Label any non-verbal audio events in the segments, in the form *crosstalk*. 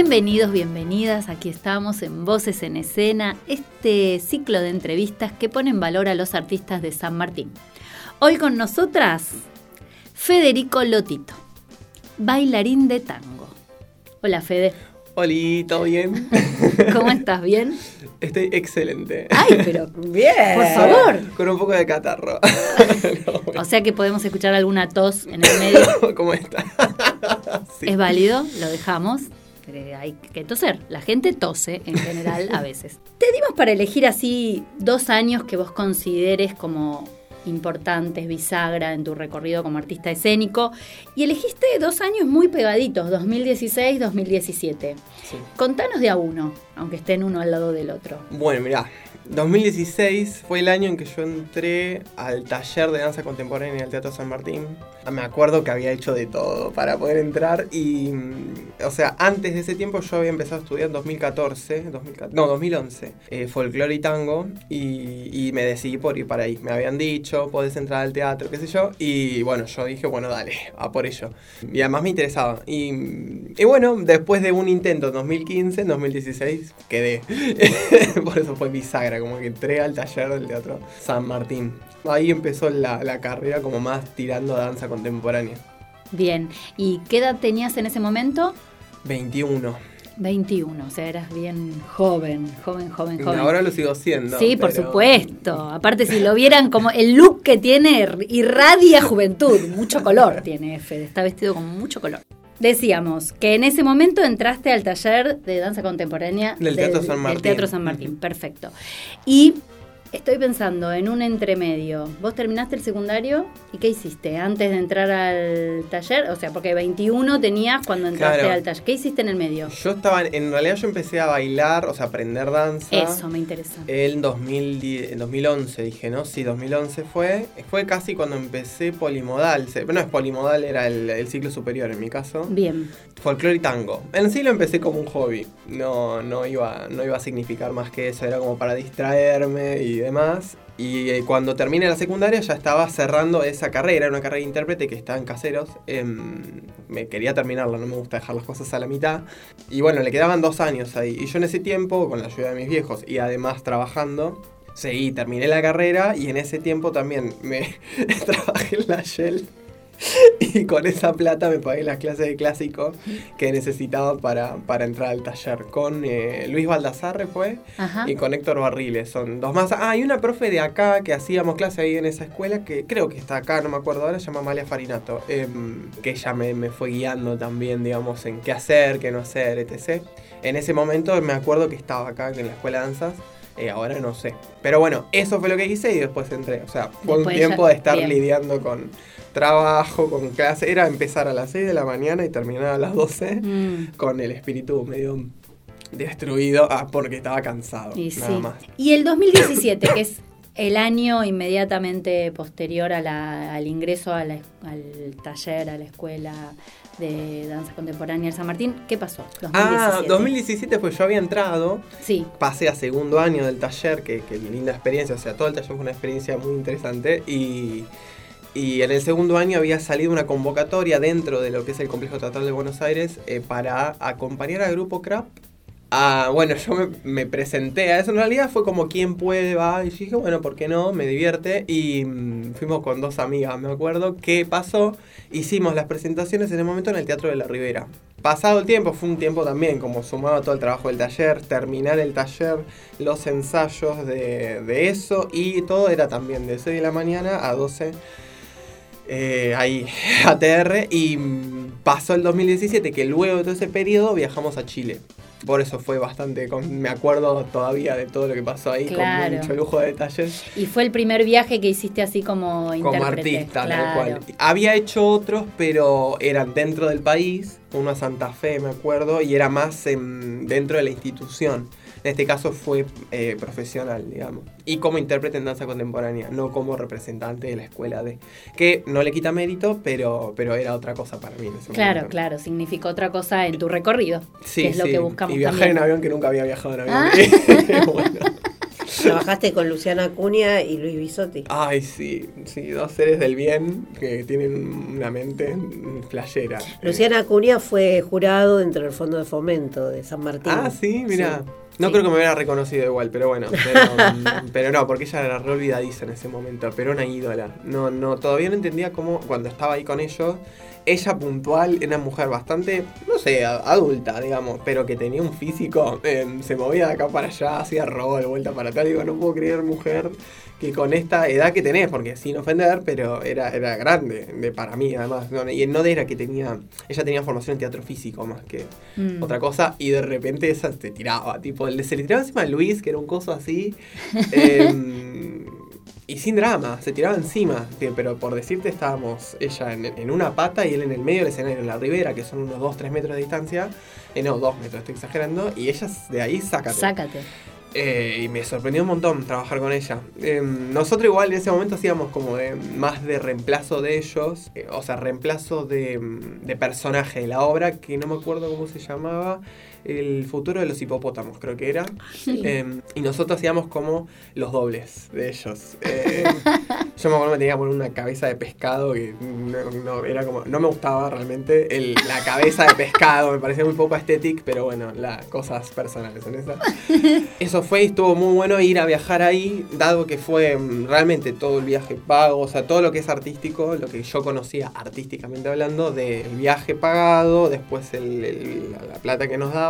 Bienvenidos, bienvenidas, aquí estamos en Voces en Escena, este ciclo de entrevistas que pone en valor a los artistas de San Martín. Hoy con nosotras, Federico Lotito, bailarín de tango. Hola Fede. Hola, ¿todo bien? *laughs* ¿Cómo estás? ¿Bien? Estoy excelente. Ay, pero *laughs* bien. Por favor. Con un poco de catarro. *laughs* O sea que podemos escuchar alguna tos en el medio. ¿Cómo está? ¿Es válido? Lo dejamos hay que toser. La gente tose en general *laughs* a veces. Te dimos para elegir así dos años que vos consideres como importantes, bisagra en tu recorrido como artista escénico y elegiste dos años muy pegaditos, 2016-2017. Contanos de a uno, aunque estén uno al lado del otro. Bueno, mirá, 2016 fue el año en que yo entré al taller de danza contemporánea el Teatro San Martín. Me acuerdo que había hecho de todo para poder entrar y, mm, o sea, antes de ese tiempo yo había empezado a estudiar en 2014, no, 2011, eh, folclore y tango y, me decidí por ir para ahí. Me habían dicho, podés entrar al teatro, qué sé yo, y bueno, yo dije, bueno, dale, a por ello. Y además me interesaba. Y, y bueno, después de un intento en 2015, en 2016 quedé. *laughs* por eso fue bisagra como que entré al taller del Teatro San Martín. Ahí empezó la, carrera como más tirando a danza contemporánea. Bien, ¿y qué edad tenías en ese momento? 21. 21, o sea, eras bien joven, joven, joven, joven. Ahora lo sigo siendo. Sí, por supuesto. Aparte, si lo vieran como el look que tiene, irradia juventud, mucho color tiene Fede, está vestido con mucho color. Decíamos que en ese momento entraste al taller de danza contemporánea del, Teatro San Martín. Del Teatro San Martín, perfecto. Y Estoy pensando en un entremedio. Vos terminaste el secundario y ¿qué hiciste antes de entrar al taller? O sea, porque 21 tenías cuando entraste al taller. ¿Qué hiciste en el medio? Yo estaba, en realidad yo empecé a bailar, o sea, aprender danza. Eso me interesa. En, 2011 dije, ¿no? Sí, 2011 fue. Fue casi cuando empecé polimodal. No es polimodal, era el, ciclo superior en mi caso. Bien. Folclore y tango. En sí lo empecé como un hobby. No, no, iba, no iba a significar más que eso. Era como para distraerme y demás. Y eh, cuando terminé la secundaria ya estaba cerrando esa carrera, era una carrera de intérprete que estaba en caseros. Em, me quería terminarla, no me gusta dejar las cosas a la mitad. Y bueno, le quedaban dos años ahí. Y yo en ese tiempo, con la ayuda de mis viejos y además trabajando, seguí, terminé la carrera y en ese tiempo también me *laughs* trabajé en la Shell *laughs* y con esa plata me pagué las clases de clásico que necesitaba para, para entrar al taller. Con eh, Luis Baldassarre fue y con Héctor Barriles. Son dos más. Ah, hay una profe de acá que hacíamos clase ahí en esa escuela que creo que está acá, no me acuerdo ahora, se llama Amalia Farinato. Em, que ella me, me, fue guiando también, digamos, en qué hacer, qué no hacer, etc. En ese momento me acuerdo que estaba acá en la escuela de danzas. Eh, ahora no sé. Pero bueno, eso fue lo que hice y después entré. O sea, fue un tiempo de estar lidiando con trabajo, con clase. Era empezar a las 6 de la mañana y terminar a las 12 mm. con el espíritu medio destruido ah, porque estaba cansado. Y, nada más. y el 2017, que es el año inmediatamente posterior al ingreso al taller, a la escuela de danza contemporánea de San Martín, ¿qué pasó? 2017. Ah, 2017 pues yo había entrado, sí. pasé a segundo año del taller, que, que linda experiencia, o sea, todo el taller fue una experiencia muy interesante y y en el segundo año había salido una convocatoria dentro de lo que es el Complejo Teatral de Buenos Aires eh, para acompañar al grupo CRAP. Ah, bueno, *laughs* yo me, presenté a eso. En realidad fue como quien puede, va. Y dije, bueno, ¿por qué no? Me divierte. Y mm, fuimos con dos amigas, me acuerdo. ¿Qué pasó? Hicimos las presentaciones en el momento en el Teatro de la Ribera. Pasado el tiempo, fue un tiempo también como sumado a todo el trabajo del taller, terminar el taller, los ensayos de, de eso y todo era también de 6 de la mañana a 12 eh, ahí *laughs* ATR y pasó el 2017 que luego de todo ese periodo viajamos a Chile. por eso fue bastante, me acuerdo todavía de todo lo que pasó ahí con mucho lujo de detalles. Y fue el primer viaje que hiciste así como. Como artista, tal cual. Había hecho otros, pero eran dentro del país, uno a Santa Fe, me acuerdo, y era más dentro de la institución. En este caso fue eh, profesional, digamos. Y como intérprete en danza contemporánea, no como representante de la escuela de... Que no le quita mérito, pero, pero era otra cosa para mí en ese claro, Claro, claro, significó otra cosa en tu recorrido. Sí, que es lo que buscamos. Y viajar en avión que nunca había viajado en avión. Ah. *laughs* Trabajaste con Luciana Acuña y Luis Bisotti. Ay, sí, sí, dos seres del bien que tienen una mente flayera. Luciana Acuña fue jurado dentro del Fondo de Fomento de San Martín. Ah, sí, mira. No creo que me hubiera reconocido igual, pero bueno. *laughs* Pero, no, porque ella era re olvidadiza en ese momento, pero una ídola. No, no, todavía no entendía cómo, cuando estaba ahí con ellos, ella puntual, era una mujer bastante, no sé, adulta, digamos, pero que tenía un físico, em, se movía de acá para allá, hacía de vuelta para acá. Digo, no puedo creer, mujer, que con esta edad que tenés, porque sin ofender, pero era, era grande de, para mí, además. No, y no era que tenía, ella tenía formación en teatro físico más que mm. otra cosa, y de repente esa se tiraba, tipo, se le tiraba encima a Luis, que era un coso así. *laughs* Em, y sin drama, se tiraba encima. Pero por decirte, estábamos ella en, una pata y él en el medio del escenario, en la ribera, que son unos 2-3 metros de distancia. Eh, no, 2 metros, estoy exagerando. Y ella de ahí, sácate. Sácate. Eh, y me sorprendió un montón trabajar con ella. Em, nosotros igual en ese momento hacíamos como más de reemplazo de ellos, eh, o sea, reemplazo de, personaje de la obra, que no me acuerdo cómo se llamaba, el futuro de los hipopótamos, creo que era. Em, y nosotros hacíamos como los dobles de ellos. Em, *laughs* yo me acuerdo que tenía por una cabeza de pescado que no, era como, no me gustaba realmente el, la cabeza de pescado, me parecía muy poco estético, pero bueno, las cosas personales en eso. *laughs* Eso fue y estuvo muy bueno ir a viajar ahí, dado que fue em, realmente todo el viaje pago, o sea, todo lo que es artístico, lo que yo conocía artísticamente hablando, del viaje pagado, después la plata que nos daba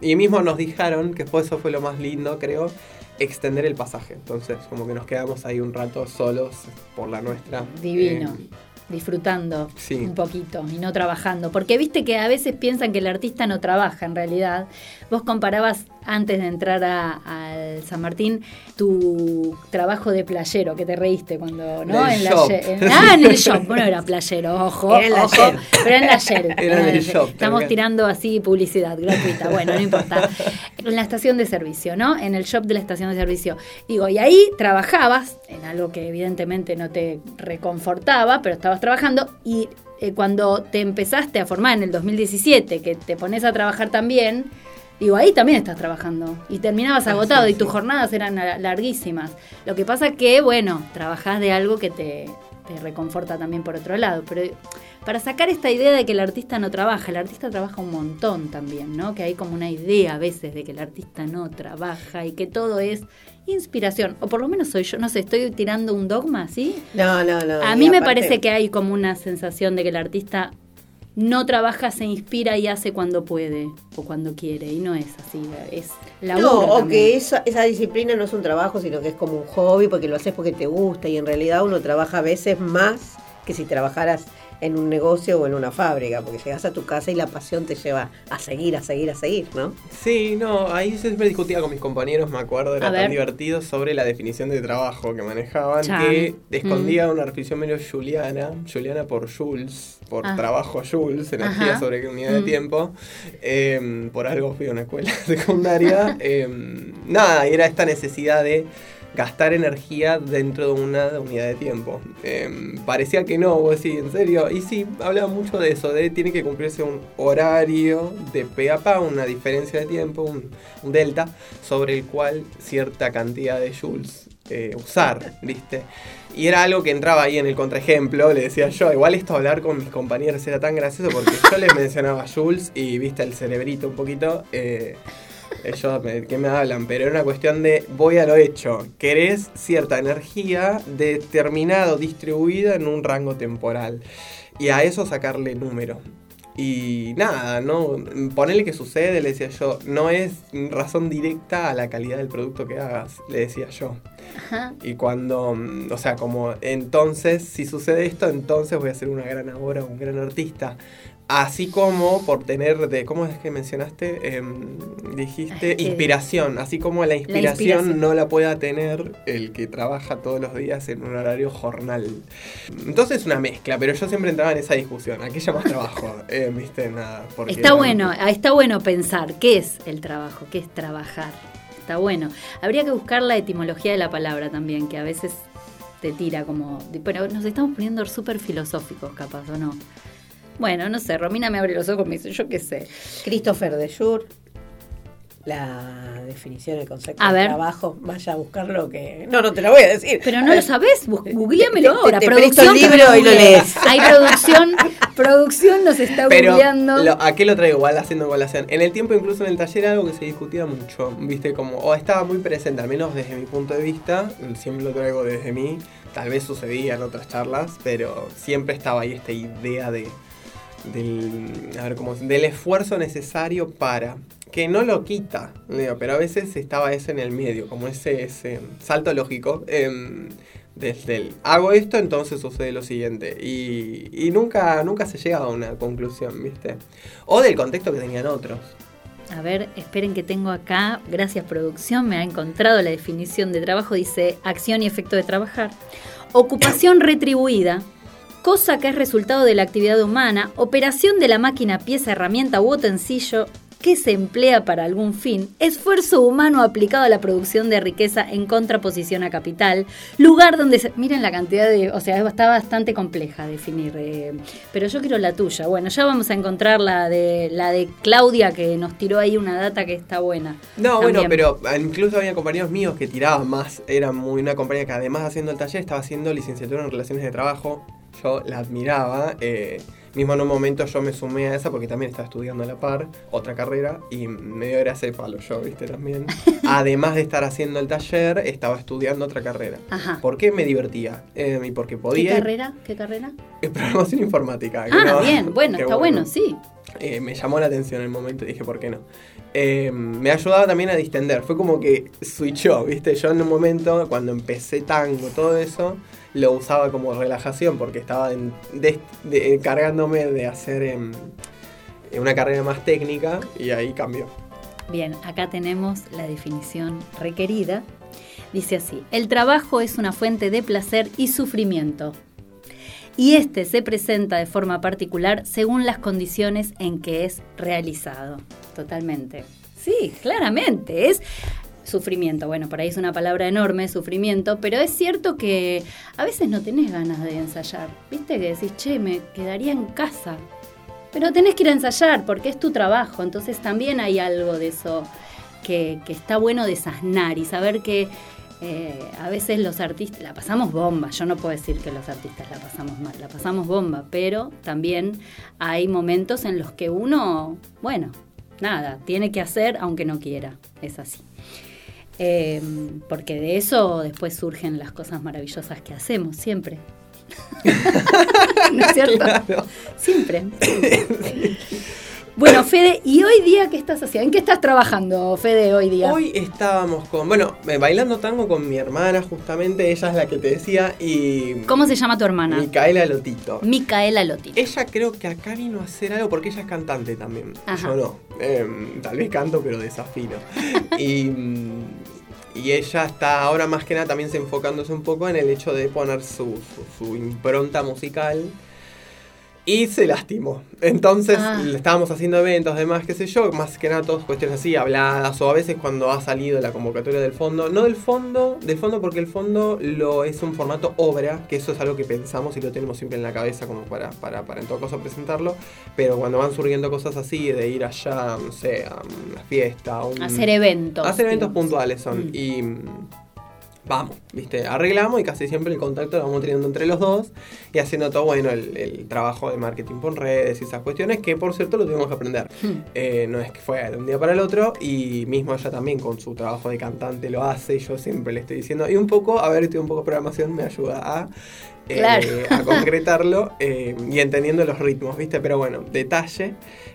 y, mismo nos dijeron, que fue, eso fue lo más lindo, creo, extender el pasaje. Entonces, como que nos quedamos ahí un rato solos por la nuestra. Divino. Eh, disfrutando un poquito y no trabajando. Porque viste que a veces piensan que el artista no trabaja en realidad. Vos comparabas antes de entrar al San Martín tu trabajo de playero, que te reíste cuando, ¿no? En, la shop. ah, en el shop. Bueno, era playero, ojo. Era en la ojo, pero en la Shell. Era en el shop. Estamos tirando así publicidad gratuita. Bueno, no importa. En la estación de servicio, ¿no? En el shop de la estación de servicio. Digo, y ahí trabajabas en algo que evidentemente no te reconfortaba, pero estabas trabajando y eh, cuando te empezaste a formar en el 2017, que te pones a trabajar también, digo, ahí también estás trabajando. Y terminabas ah, agotado y tus jornadas eran larguísimas. Lo que pasa que, bueno, trabajás de algo que te, te reconforta también por otro lado. Pero para sacar esta idea de que el artista no trabaja, el artista trabaja un montón también, ¿no? Que hay como una idea a veces de que el artista no trabaja y que todo es inspiración, o por lo menos soy yo, no sé, estoy tirando un dogma, ¿sí? No, no, no. A mí me parece que hay como una sensación de que el artista no trabaja, se inspira y hace cuando puede o cuando quiere, y no es así, es la No, o que esa, esa disciplina no es un trabajo, sino que es como un hobby, porque lo haces porque te gusta, y en realidad uno trabaja a veces más que si trabajaras en un negocio o en una fábrica, porque llegas a tu casa y la pasión te lleva a seguir, a seguir, a seguir, ¿no? Sí, no, ahí siempre discutía con mis compañeros, me acuerdo, era tan divertido sobre la definición de trabajo que manejaban, que escondía mm. una definición menos juliana, juliana por Jules, por ah. trabajo Jules, energía sobre unidad de mm. tiempo, em, por algo fui a una escuela *laughs* secundaria, em, nada, era esta necesidad de gastar energía dentro de una unidad de tiempo. Em, parecía que no, vos decís, en serio. Y sí, hablaba mucho de eso, de tiene que cumplirse un horario de pe a pa, una diferencia de tiempo, un, delta, sobre el cual cierta cantidad de joules eh, usar, ¿viste? Y era algo que entraba ahí en el contraejemplo, le decía yo, igual esto hablar con mis compañeros era tan gracioso porque yo les mencionaba Jules y viste el cerebrito un poquito. Eh, ellos que me hablan, pero era una cuestión de voy a lo hecho. Querés cierta energía determinada distribuida en un rango temporal. Y a eso sacarle número. Y nada, ¿no? Ponele que sucede, le decía yo, no es razón directa a la calidad del producto que hagas, le decía yo. Y cuando, o sea, como entonces, si sucede esto, entonces voy a ser una gran obra, un gran artista Así como por tener de, ¿cómo es que mencionaste? Em, dijiste inspiración. Así como la inspiración, no la pueda tener el que trabaja todos los días en un horario jornal. Entonces es una mezcla, pero yo siempre entraba en esa discusión. ¿A qué llamas trabajo? *laughs* Eh, ¿Viste? Nada. Está bueno, está bueno pensar qué es el trabajo, qué es trabajar. Está bueno. Habría que buscar la etimología de la palabra también, que a veces te tira como... Pero nos estamos poniendo súper filosóficos, capaz, ¿o no? Bueno, no sé, Romina me abre los ojos y me dice, yo qué sé. Christopher de Jure, la definición, el concepto de trabajo, vaya a buscarlo que... No, no te lo voy a decir. Pero no lo sabes, googleamelo ahora. Te, producción, el libro y lo *laughs* lees. Hay producción, producción nos está Pero ¿A qué lo traigo igual haciendo colación? En el tiempo, incluso en el taller, algo que se discutía mucho, viste, como, o estaba muy presente, al menos desde mi punto de vista, siempre lo traigo desde mí, tal vez sucedía en otras charlas, pero siempre estaba ahí esta idea de del, a ver, como, del esfuerzo necesario para, que no lo quita, pero a veces estaba ese en el medio, como ese, ese salto lógico. Em, desde el hago esto, entonces sucede lo siguiente. Y, y, nunca, nunca se llega a una conclusión, ¿viste? O del contexto que tenían otros. A ver, esperen que tengo acá, gracias producción, me ha encontrado la definición de trabajo, dice acción y efecto de trabajar. Ocupación retribuida, cosa que es resultado de la actividad humana, operación de la máquina, pieza, herramienta u utensilio que se emplea para algún fin, esfuerzo humano aplicado a la producción de riqueza en contraposición a capital, lugar donde se... Miren la cantidad de... O sea, está bastante compleja definir, eh, pero yo quiero la tuya. Bueno, ya vamos a encontrar la de, la de Claudia que nos tiró ahí una data que está buena. No, bueno, pero incluso había compañeros míos que tiraban más. Era muy una compañía que además haciendo el taller estaba haciendo licenciatura en relaciones de trabajo yo la admiraba. Eh, mismo en un momento yo me sumé a esa porque también estaba estudiando a la par otra carrera y medio era ese palo yo, viste, también. *laughs* Además de estar haciendo el taller, estaba estudiando otra carrera. Ajá. ¿Por qué me divertía? Eh, y porque podía... ¿Qué carrera? ¿Qué carrera? *laughs* Programación informática. Ah, bien, *laughs* bueno, está bueno, sí. Eh, me llamó la atención en el momento y dije, ¿por qué no? me ayudaba también a distender. Fue como que switchó, ¿viste? Yo en un momento, cuando empecé tango, todo eso, lo usaba como relajación porque estaba encargándome de hacer em, una carrera más técnica y ahí cambió. Bien, acá tenemos la definición requerida. Dice así, el trabajo es una fuente de placer y sufrimiento. Y este se presenta de forma particular según las condiciones en que es realizado. Totalmente. Sí, claramente. Es sufrimiento. Bueno, por ahí es una palabra enorme, sufrimiento, pero es cierto que a veces no tenés ganas de ensayar. ¿Viste que decís, che, me quedaría en casa? Pero tenés que ir a ensayar porque es tu trabajo, entonces también hay algo de eso que, está bueno desasnar y saber que eh, a veces los artistas la pasamos bomba. Yo no puedo decir que los artistas la pasamos mal, la pasamos bomba, pero también hay momentos en los que uno, bueno, nada, tiene que hacer aunque no quiera. Es así. Em, porque de eso después surgen las cosas maravillosas que hacemos, siempre. *laughs* ¿No es cierto? Siempre. Bueno, Fede, ¿y hoy día qué estás haciendo? ¿En qué estás trabajando, Fede, hoy día? Hoy estábamos con, bueno, eh, bailando tango con mi hermana, justamente, ella es la que te decía, y... ¿Cómo se llama tu hermana? Micaela Lotito. Micaela Lotito. Ella creo que acá vino a hacer algo, porque ella es cantante también. Yo no. Em, tal vez canto, pero desafino. *laughs* y y ella está ahora más que nada también se enfocándose un poco en el hecho de poner su, su impronta musical y se lastimó. Entonces ah. estábamos haciendo eventos, demás, qué sé yo, más que nada todas cuestiones así, habladas, o a veces cuando ha salido la convocatoria del fondo, no del fondo, del fondo porque el fondo lo es un formato obra, que eso es algo que pensamos y lo tenemos siempre en la cabeza como para, para, para en todo caso presentarlo, pero cuando van surgiendo cosas así, de ir allá, no sé, a una fiesta, a un, hacer eventos. Hacer eventos puntuales son. Mm. Y vamos, ¿viste? Arreglamos y casi siempre el contacto lo vamos teniendo entre los dos y haciendo todo, bueno, el, trabajo de marketing por redes y esas cuestiones que, por cierto, lo tuvimos que aprender. Hmm. Eh, no es que fue de un día para el otro y mismo ella también con su trabajo de cantante lo hace y yo siempre le estoy diciendo, y un poco, a ver, estoy un poco de programación me ayuda a... eh, a concretarlo eh, y entendiendo los ritmos, ¿viste? Pero bueno, detalle.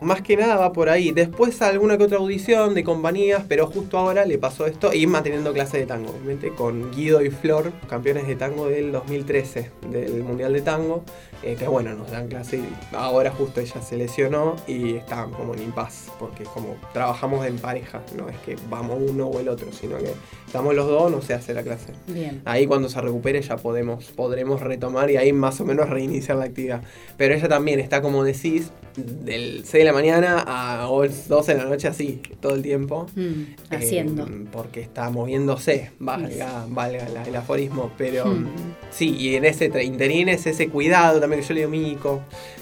Más que nada va por ahí. Después alguna que otra audición de compañías, pero justo ahora le pasó esto y manteniendo clase de tango, obviamente, con Guido y Flor, campeones de tango del 2013, del Mundial de Tango, eh, que bueno, nos dan clase. Ahora justo ella se lesionó y está como en impas, porque como trabajamos en pareja, no es que vamos uno o el otro, sino que estamos los dos, no se hace la clase. Bien. Ahí cuando se recupere ya podemos, podremos retomar y ahí más o menos reiniciar la actividad. Pero ella también está como decís, del 6 de la mañana a 12 de la noche así, todo el tiempo. Mm, Eh, haciendo. porque está moviéndose, valga, valga la- el aforismo. Pero Mm. sí, y en ese interín es ese cuidado también que yo le digo Mico.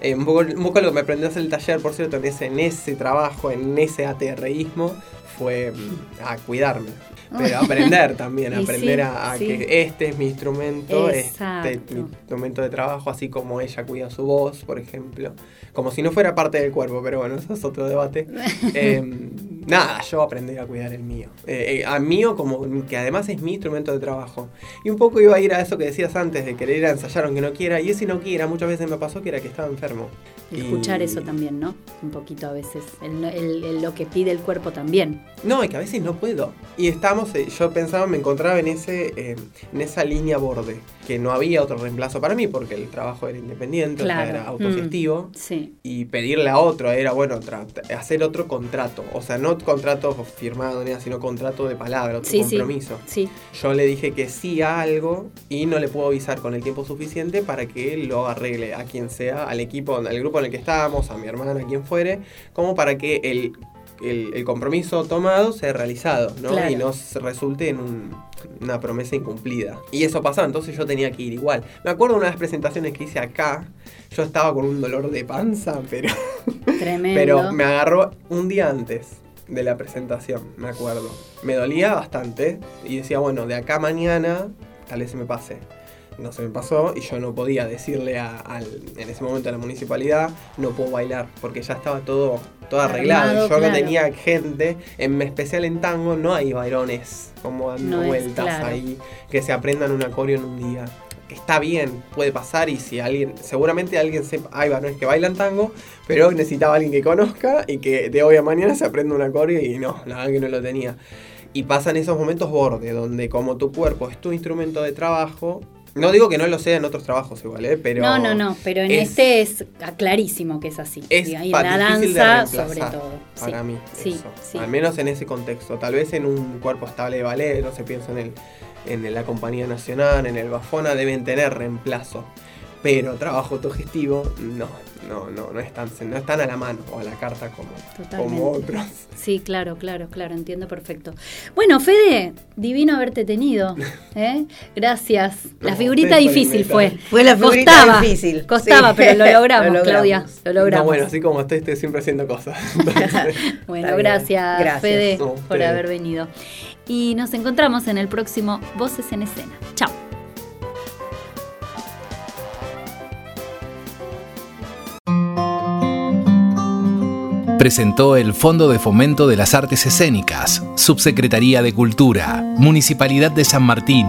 Eh, un, poco, un poco lo que me aprendió a hacer el taller, por cierto, en ese, en ese trabajo, en ese aterreísmo, fue mm, a cuidarme. Pero aprender *laughs* también, aprender sí, a, a sí. que este es mi instrumento, este es mi instrumento de trabajo, así como ella cuida su voz, por ejemplo. Como si no fuera parte del cuerpo, pero bueno, eso es otro debate. Eh, *laughs* nada, yo aprendí a cuidar el mío. Eh, eh, a mío como que además es mi instrumento de trabajo. Y un poco iba a ir a eso que decías antes, de querer ir a ensayar aunque no quiera. Y ese no quiera, muchas veces me pasó que era que estaba enfermo. Y escuchar Y- eso también, ¿no? Un poquito a veces. El- el- el- lo que pide el cuerpo también. No, y que a veces no puedo. Y estamos, eh, yo pensaba, me encontraba en ese, eh, en esa línea borde, que no había otro reemplazo para mí, porque el trabajo era independiente, o sea, Claro. era autogestivo. Sí. Y pedirle a otro era, bueno, hacer otro contrato. O sea, no contrato firmado sino contrato de palabra, otro Sí, compromiso. Sí. Yo le dije que sí a algo y no le puedo avisar con el tiempo suficiente para que lo arregle a quien sea, al equipo, al grupo en el que estábamos, a mi hermana, a quien fuere, como para que el, el- el compromiso tomado sea realizado, ¿no? Claro. Y no resulte en un- una promesa incumplida. Y eso pasaba, entonces yo tenía que ir igual. Me acuerdo una de las presentaciones que hice acá, yo estaba con un dolor de panza, pero, Tremendo. *laughs* pero me agarró un día antes de la presentación, me acuerdo. Me dolía bastante y decía, bueno, de acá a mañana tal vez se me pase. No se me pasó y yo no podía decirle a- al, en ese momento a la municipalidad, no puedo bailar, porque ya estaba todo, todo arreglado. Armado, yo claro. no tenía gente, en especial en tango, no hay bailones como dando No vueltas claro. ahí, que se aprendan un acorio en un día. Está bien, puede pasar y si alguien, seguramente alguien sepa, hay varones que bailan tango, pero necesitaba alguien que conozca y que de hoy a mañana se aprenda un acorio y no, la verdad que no lo tenía. Y pasan esos momentos borde, donde como tu cuerpo es tu instrumento de trabajo, no digo que no lo sea en otros trabajos igual, ¿eh? pero... no, no, no, pero en es- este es clarísimo que es así. Es y en la de danza, sobre todo. Para sí. mí, Sí, eso. sí. Al menos en ese contexto. Tal vez en un cuerpo estable de ballet, no se piensa en, el, en la compañía nacional, en el Bafona, deben tener reemplazo. Pero trabajo autogestivo, no, no, no, no están, no están a la mano o a la carta como, Totalmente. como otros. Sí, claro, claro, claro, entiendo perfecto. Bueno, Fede, divino haberte tenido. *laughs* ¿eh? Gracias. La No, figurita difícil fue. Fue la figurita Costaba, difícil. Costaba, Sí. pero lo *laughs* logramos, Lo logramos. Claudia. Lo logramos. No, bueno, así como estoy, estoy siempre haciendo cosas. *laughs* Entonces, Bueno, gracias, Gracias. Fede, No, por haber venido. Y nos encontramos en el próximo Voces en Escena. Chao. Presentó el Fondo de Fomento de las Artes Escénicas, Subsecretaría de Cultura, Municipalidad de San Martín.